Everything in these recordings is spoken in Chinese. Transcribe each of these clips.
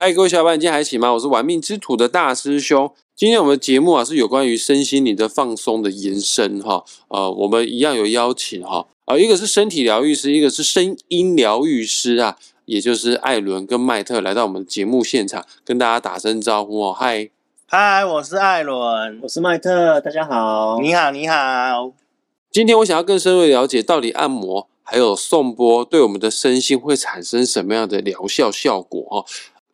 嗨，各位小伙伴，今天还行吗？我是玩命之徒的大师兄。今天我们的节目啊是有关于身心灵的放松的延伸哈。呃，我们一样有邀请哈，啊，一个是身体疗愈师，一个是声音疗愈师啊，也就是艾伦跟麦特来到我们的节目现场，跟大家打声招呼哦。嗨，嗨，我是艾伦，我是麦特，大家好。你好，你好。今天我想要更深入了解，到底按摩还有送波对我们的身心会产生什么样的疗效效果哈？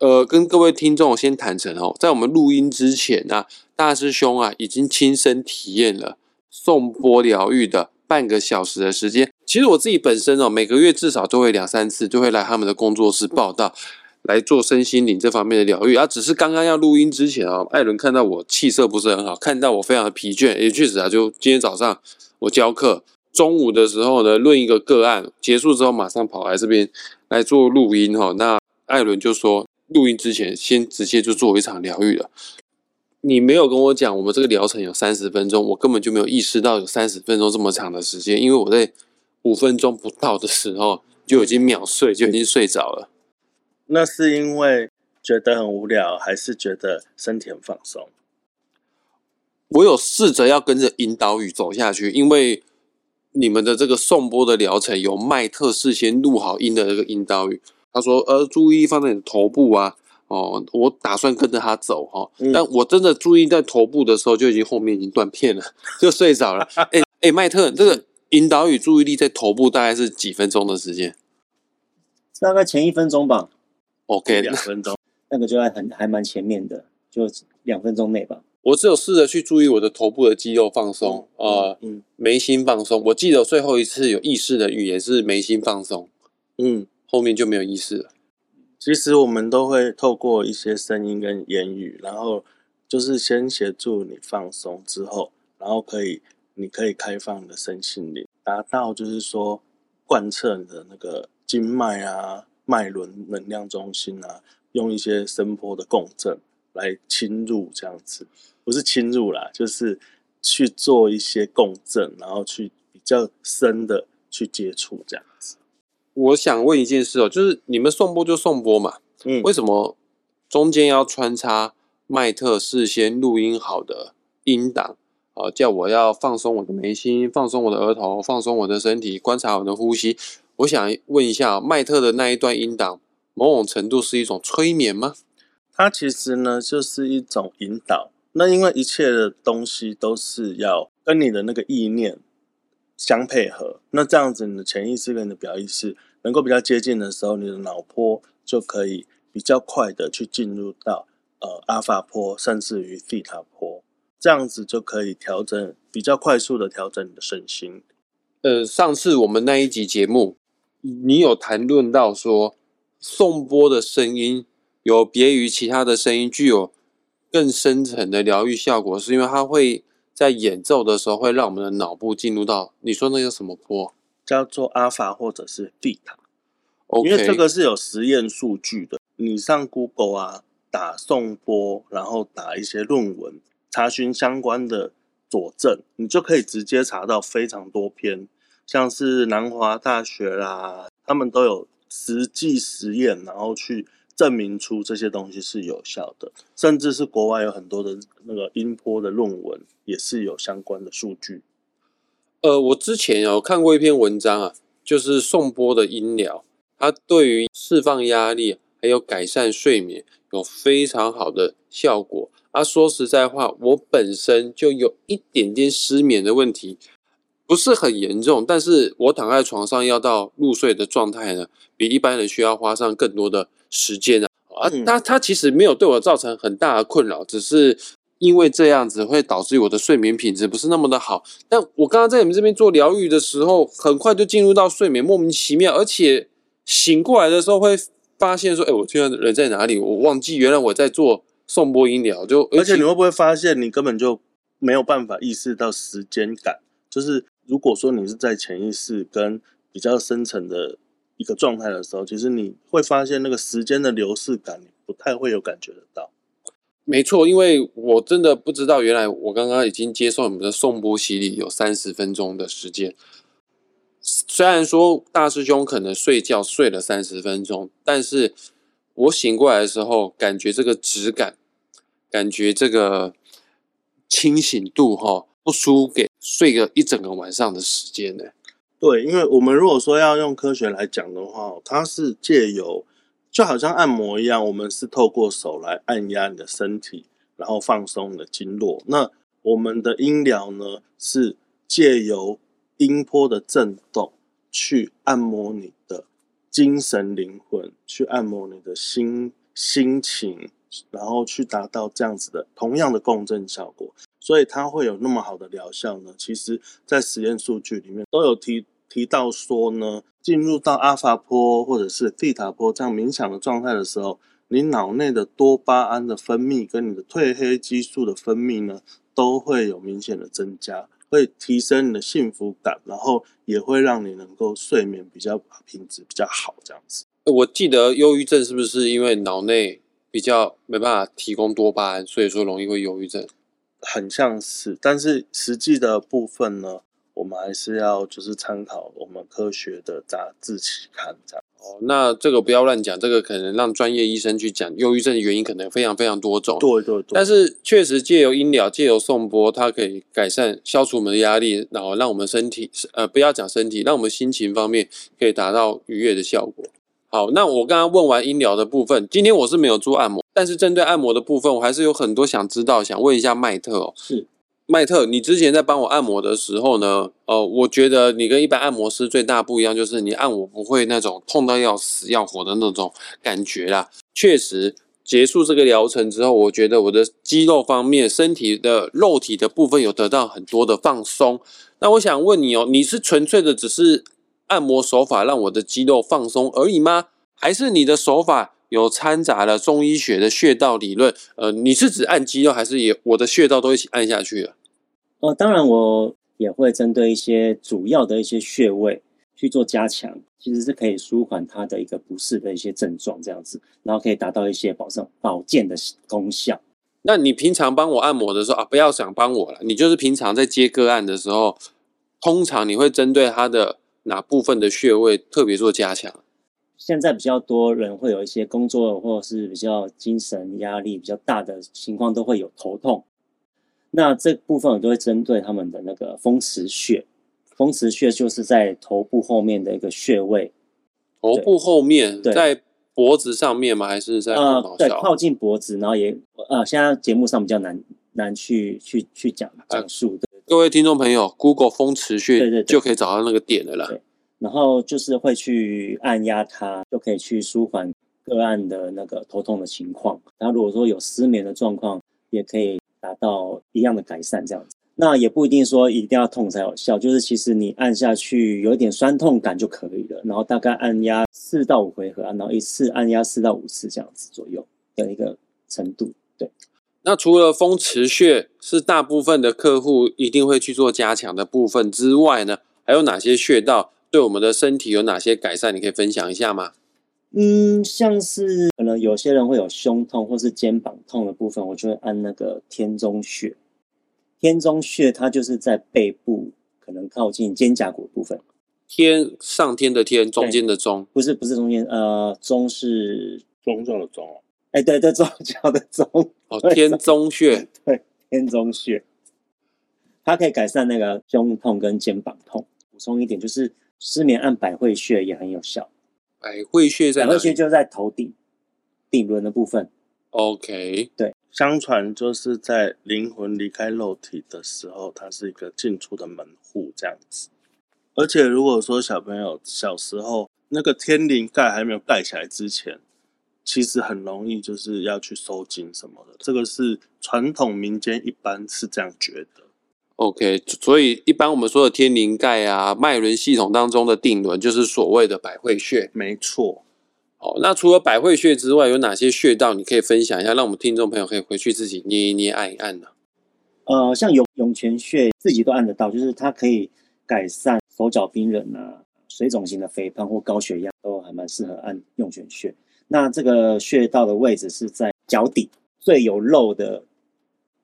呃，跟各位听众先坦诚哦，在我们录音之前呢，大师兄啊已经亲身体验了送波疗愈的半个小时的时间。其实我自己本身哦，每个月至少都会两三次，就会来他们的工作室报道，来做身心灵这方面的疗愈。啊，只是刚刚要录音之前啊，艾伦看到我气色不是很好，看到我非常的疲倦，也确实啊，就今天早上我教课，中午的时候呢，论一个个案结束之后，马上跑来这边来做录音哈。那艾伦就说。录音之前，先直接就做一场疗愈了。你没有跟我讲，我们这个疗程有三十分钟，我根本就没有意识到有三十分钟这么长的时间，因为我在五分钟不到的时候就已经秒睡，就已经睡着了。那是因为觉得很无聊，还是觉得身体很放松？我有试着要跟着引导语走下去，因为你们的这个送播的疗程有麦特事先录好音的这个引导语。他说：“呃，注意力放在你的头部啊，哦，我打算跟着他走哈，但我真的注意在头部的时候，就已经后面已经断片了，就睡着了。哎哎，麦特，这个引导与注意力在头部大概是几分钟的时间？大概前一分钟吧。OK，两分钟，那个就在很还蛮前面的，就两分钟内吧。我只有试着去注意我的头部的肌肉放松，呃，眉心放松。我记得最后一次有意识的语言是眉心放松，嗯。”后面就没有意思了。其实我们都会透过一些声音跟言语，然后就是先协助你放松之后，然后可以你可以开放你的身心灵，达到就是说贯彻你的那个经脉啊、脉轮能量中心啊，用一些声波的共振来侵入这样子，不是侵入啦，就是去做一些共振，然后去比较深的去接触这样子。我想问一件事哦，就是你们送播就送播嘛，嗯，为什么中间要穿插麦特事先录音好的音档啊？叫我要放松我的眉心，放松我的额头，放松我的身体，观察我的呼吸。我想问一下，麦特的那一段音档，某种程度是一种催眠吗？它其实呢，就是一种引导。那因为一切的东西都是要跟你的那个意念。相配合，那这样子你的潜意识跟你的表意识能够比较接近的时候，你的脑波就可以比较快的去进入到呃阿法波，甚至于西塔波，这样子就可以调整比较快速的调整你的身心。呃，上次我们那一集节目，你有谈论到说，送波的声音有别于其他的声音，具有更深层的疗愈效果，是因为它会。在演奏的时候，会让我们的脑部进入到你说那个什么波，叫做阿法或者是贝塔。因为这个是有实验数据的。你上 Google 啊，打送波，然后打一些论文，查询相关的佐证，你就可以直接查到非常多篇，像是南华大学啦，他们都有实际实验，然后去。证明出这些东西是有效的，甚至是国外有很多的那个音波的论文也是有相关的数据。呃，我之前有看过一篇文章啊，就是送波的音疗，它对于释放压力还有改善睡眠有非常好的效果。啊，说实在话，我本身就有一点点失眠的问题，不是很严重，但是我躺在床上要到入睡的状态呢，比一般人需要花上更多的。时间啊，啊，它它其实没有对我造成很大的困扰，只是因为这样子会导致我的睡眠品质不是那么的好。但我刚刚在你们这边做疗愈的时候，很快就进入到睡眠，莫名其妙，而且醒过来的时候会发现说，哎，我现在人在哪里？我忘记原来我在做送波音疗，就而且你会不会发现你根本就没有办法意识到时间感？就是如果说你是在潜意识跟比较深层的。一个状态的时候，其实你会发现那个时间的流逝感，你不太会有感觉得到。没错，因为我真的不知道，原来我刚刚已经接受你们的送波洗礼有三十分钟的时间。虽然说大师兄可能睡觉睡了三十分钟，但是我醒过来的时候，感觉这个质感，感觉这个清醒度哈，不输给睡个一整个晚上的时间呢。对，因为我们如果说要用科学来讲的话，它是借由就好像按摩一样，我们是透过手来按压你的身体，然后放松你的经络。那我们的音疗呢，是借由音波的震动去按摩你的精神灵魂，去按摩你的心心情，然后去达到这样子的同样的共振效果。所以它会有那么好的疗效呢？其实，在实验数据里面都有提。提到说呢，进入到阿法波或者是蒂塔波这样冥想的状态的时候，你脑内的多巴胺的分泌跟你的褪黑激素的分泌呢，都会有明显的增加，会提升你的幸福感，然后也会让你能够睡眠比较品质比较好这样子。我记得忧郁症是不是因为脑内比较没办法提供多巴胺，所以说容易会忧郁症？很像是，但是实际的部分呢？我们还是要就是参考我们科学的杂志期刊这样哦。那这个不要乱讲，这个可能让专业医生去讲。忧郁症的原因可能非常非常多种。对对对。但是确实借由音疗、借由颂钵，它可以改善、消除我们的压力，然后让我们身体呃不要讲身体，让我们心情方面可以达到愉悦的效果。好，那我刚刚问完音疗的部分，今天我是没有做按摩，但是针对按摩的部分，我还是有很多想知道，想问一下麦特哦。是。麦特，你之前在帮我按摩的时候呢？呃，我觉得你跟一般按摩师最大不一样，就是你按我不会那种痛到要死要活的那种感觉啦。确实，结束这个疗程之后，我觉得我的肌肉方面、身体的肉体的部分有得到很多的放松。那我想问你哦，你是纯粹的只是按摩手法让我的肌肉放松而已吗？还是你的手法？有掺杂了中医学的穴道理论，呃，你是指按肌肉，还是也我的穴道都一起按下去了？哦，当然我也会针对一些主要的一些穴位去做加强，其实是可以舒缓它的一个不适的一些症状，这样子，然后可以达到一些保证保健的功效。那你平常帮我按摩的时候啊，不要想帮我了，你就是平常在接个案的时候，通常你会针对他的哪部分的穴位特别做加强？现在比较多人会有一些工作或者是比较精神压力比较大的情况，都会有头痛。那这部分我都会针对他们的那个风池穴。风池穴就是在头部后面的一个穴位。头部后面，在脖子上面吗？还是在呃，对，靠近脖子，然后也呃，现在节目上比较难难去去去讲讲述。各位听众朋友，Google 风池穴，对对，就可以找到那个点的了。然后就是会去按压它，就可以去舒缓个案的那个头痛的情况。然后如果说有失眠的状况，也可以达到一样的改善。这样子，那也不一定说一定要痛才有效，就是其实你按下去有一点酸痛感就可以了。然后大概按压四到五回合，然后一次按压四到五次这样子左右的一个程度。对。那除了风池穴是大部分的客户一定会去做加强的部分之外呢，还有哪些穴道？对我们的身体有哪些改善？你可以分享一下吗？嗯，像是可能有些人会有胸痛或是肩膀痛的部分，我就会按那个天中穴。天中穴它就是在背部，可能靠近肩胛骨部分。天上天的天，中间的中，不是不是中间，呃，中是中状的中哦。哎，对对，中焦的中。哦，天中穴，对，天中穴，它可以改善那个胸痛跟肩膀痛。补充一点就是。失眠按百会穴也很有效。百会穴在百会穴就在头顶顶轮的部分。OK，对，相传就是在灵魂离开肉体的时候，它是一个进出的门户这样子。而且如果说小朋友小时候那个天灵盖还没有盖起来之前，其实很容易就是要去收紧什么的。这个是传统民间一般是这样觉得。OK，所以一般我们说的天灵盖啊，脉轮系统当中的定轮就是所谓的百会穴。没错。好，那除了百会穴之外，有哪些穴道你可以分享一下，让我们听众朋友可以回去自己捏一捏、按一按呢？呃，像涌涌泉穴自己都按得到，就是它可以改善手脚冰冷啊、水肿型的肥胖或高血压，都还蛮适合按涌泉穴。那这个穴道的位置是在脚底最有肉的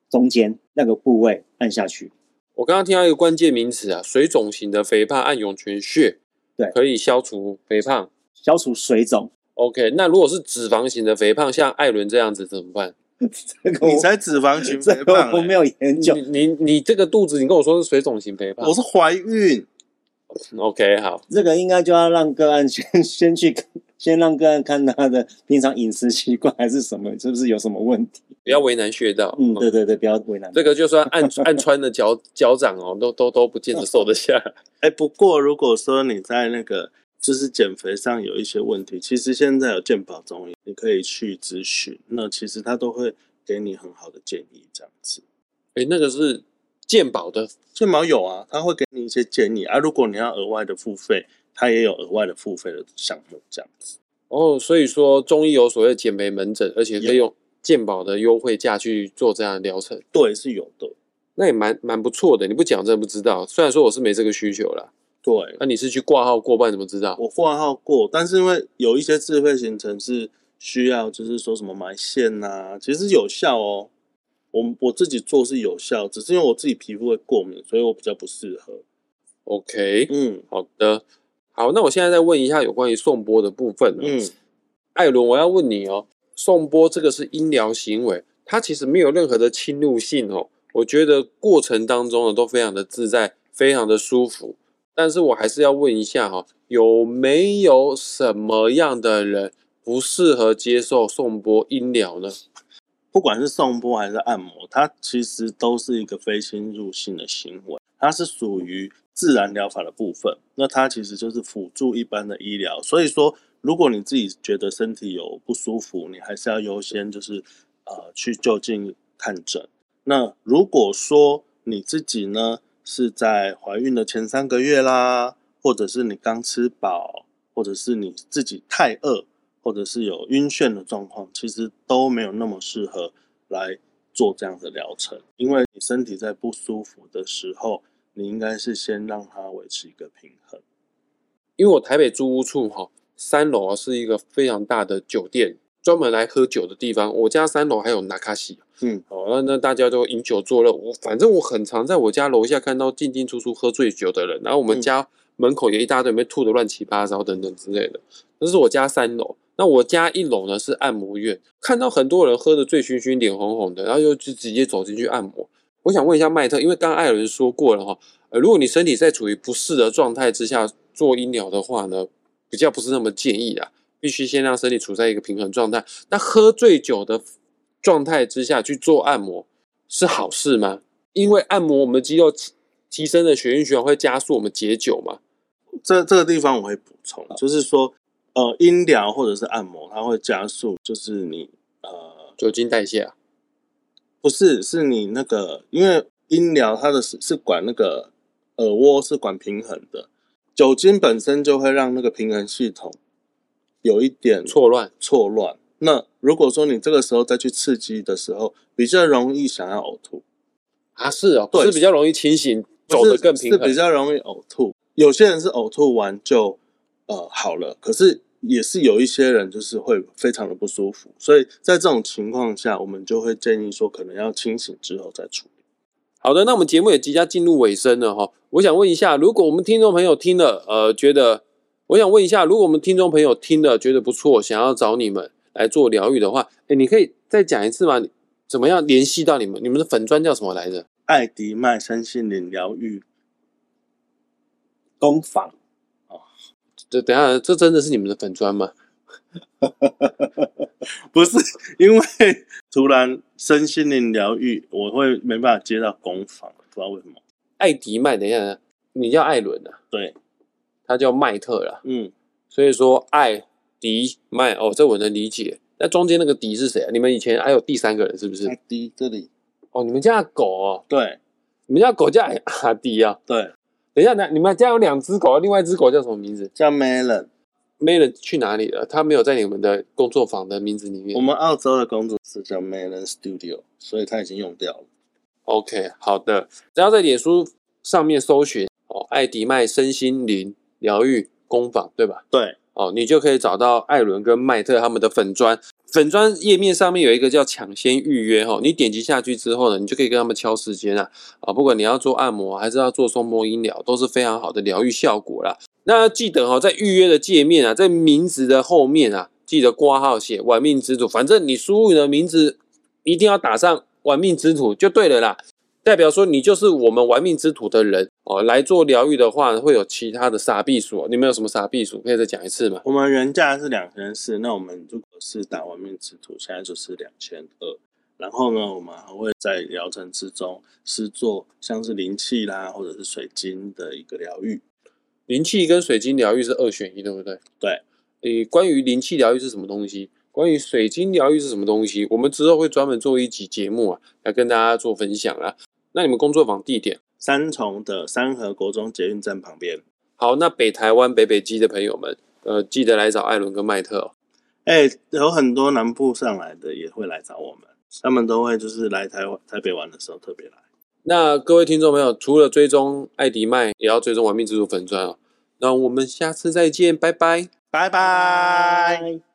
中间那个部位按下去。我刚刚听到一个关键名词啊，水肿型的肥胖按涌泉穴，对，可以消除肥胖，消除水肿。OK，那如果是脂肪型的肥胖，像艾伦这样子怎么办？你才脂肪型 肥胖，我没有研究。你你这个肚子，你跟我说是水肿型肥胖，我是怀孕。OK，好，这个应该就要让个案先先去先让个案看他的平常饮食习惯还是什么，是不是有什么问题？不要为难穴道。嗯，对对对，不要为难。这个就算按按穿的脚脚掌哦，都都都不见得瘦得下。哎，不过如果说你在那个就是减肥上有一些问题，其实现在有健保中医，你可以去咨询，那其实他都会给你很好的建议，这样子。哎，那个是。健保的健保有啊，他会给你一些建议啊。如果你要额外的付费，他也有额外的付费的项目这样子。哦，所以说中医有所谓减肥门诊，而且可以用健保的优惠价去做这样的疗程。对，是有的。那也蛮蛮不错的。你不讲真的不知道。虽然说我是没这个需求啦。对。那你是去挂号过，不然怎么知道？我挂号过，但是因为有一些自费行程是需要，就是说什么埋线呐，其实有效哦。我我自己做是有效，只是因为我自己皮肤会过敏，所以我比较不适合。OK，嗯，好的，好，那我现在再问一下有关于送波的部分。嗯，艾伦，我要问你哦，送波这个是医疗行为，它其实没有任何的侵入性哦。我觉得过程当中呢都非常的自在，非常的舒服。但是我还是要问一下哈，有没有什么样的人不适合接受送波医疗呢？不管是送波还是按摩，它其实都是一个非侵入性的行为，它是属于自然疗法的部分。那它其实就是辅助一般的医疗。所以说，如果你自己觉得身体有不舒服，你还是要优先就是呃去就近看诊。那如果说你自己呢是在怀孕的前三个月啦，或者是你刚吃饱，或者是你自己太饿。或者是有晕眩的状况，其实都没有那么适合来做这样的疗程，因为你身体在不舒服的时候，你应该是先让它维持一个平衡。因为我台北租屋处哈，三楼啊是一个非常大的酒店，专门来喝酒的地方。我家三楼还有纳卡西，嗯，哦，那那大家都饮酒作乐，我反正我很常在我家楼下看到进进出出喝醉酒的人，然后我们家门口也一大堆被吐的乱七八糟等等之类的。那是我家三楼。那我家一楼呢是按摩院，看到很多人喝的醉醺醺、脸红红的，然后又就直接走进去按摩。我想问一下麦特，因为刚刚艾伦说过了哈，呃，如果你身体在处于不适的状态之下做医疗的话呢，比较不是那么建议的，必须先让身体处在一个平衡状态。那喝醉酒的状态之下去做按摩是好事吗？因为按摩我们的肌肉提升的血液循环会加速我们解酒嘛？这这个地方我会补充，就是说。呃，音疗或者是按摩，它会加速，就是你呃酒精代谢啊？不是，是你那个，因为音疗它的是是管那个耳蜗是管平衡的，酒精本身就会让那个平衡系统有一点错乱错乱。那如果说你这个时候再去刺激的时候，比较容易想要呕吐啊？是哦，对，是比较容易清醒，走得更平衡，是比较容易呕吐。有些人是呕吐完就。呃，好了，可是也是有一些人就是会非常的不舒服，所以在这种情况下，我们就会建议说，可能要清醒之后再处理。好的，那我们节目也即将进入尾声了哈，我想问一下，如果我们听众朋友听了，呃，觉得，我想问一下，如果我们听众朋友听了觉得不错，想要找你们来做疗愈的话，哎，你可以再讲一次吗？怎么样联系到你们？你们的粉砖叫什么来着？艾迪麦身心灵疗愈工坊。这等下，这真的是你们的粉砖吗？不是，因为突然身心灵疗愈，我会没办法接到工坊，不知道为什么。艾迪麦，等一下，你叫艾伦啊？对，他叫麦特啦。嗯，所以说艾迪麦，哦，这我能理解。那中间那个迪是谁啊？你们以前还有第三个人是不是？阿迪这里。哦，你们家狗哦？对，你们家狗叫阿迪啊？对。等一下，那你们家有两只狗，另外一只狗叫什么名字？叫 Melon。Melon 去哪里了？他没有在你们的工作坊的名字里面。我们澳洲的工作室叫 Melon Studio，所以它已经用掉了。OK，好的。只要在脸书上面搜寻哦，艾迪麦身心灵疗愈工坊，对吧？对。哦，你就可以找到艾伦跟麦特他们的粉砖。粉砖页面上面有一个叫抢先预约哈，你点击下去之后呢，你就可以跟他们敲时间啊啊，不管你要做按摩还是要做松波音疗，都是非常好的疗愈效果啦。那记得哈，在预约的界面啊，在名字的后面啊，记得挂号写“玩命之徒”，反正你输入你的名字一定要打上“玩命之徒”就对了啦。代表说你就是我们玩命之徒的人哦，来做疗愈的话，会有其他的傻避暑。你们有什么傻避暑？可以再讲一次吗？我们原价是两千四，那我们如果是打玩命之徒，现在就是两千二。然后呢，我们还会在疗程之中是做像是灵气啦，或者是水晶的一个疗愈。灵气跟水晶疗愈是二选一，对不对？对。诶，关于灵气疗愈是什么东西？关于水晶疗愈是什么东西？我们之后会专门做一集节目啊，来跟大家做分享啊。那你们工作坊地点？三重的三河国中捷运站旁边。好，那北台湾北北基的朋友们，呃，记得来找艾伦跟麦特哦。哎，有很多南部上来的也会来找我们。他们都会就是来台湾台北玩的时候特别来。那各位听众朋友，除了追踪艾迪麦，也要追踪玩命之主粉钻哦。那我们下次再见，拜拜，拜拜。